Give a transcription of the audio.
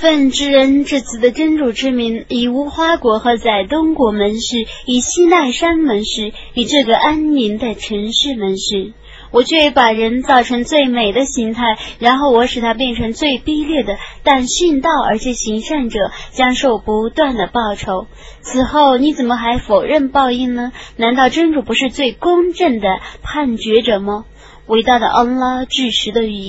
奉之人，这次的真主之名，以无花果和在东国门市，以西奈山门市，以这个安宁的城市门市，我却把人造成最美的形态，然后我使他变成最卑劣的。但殉道而且行善者将受不断的报酬。此后你怎么还否认报应呢？难道真主不是最公正的判决者吗？伟大的安拉巨石的语言。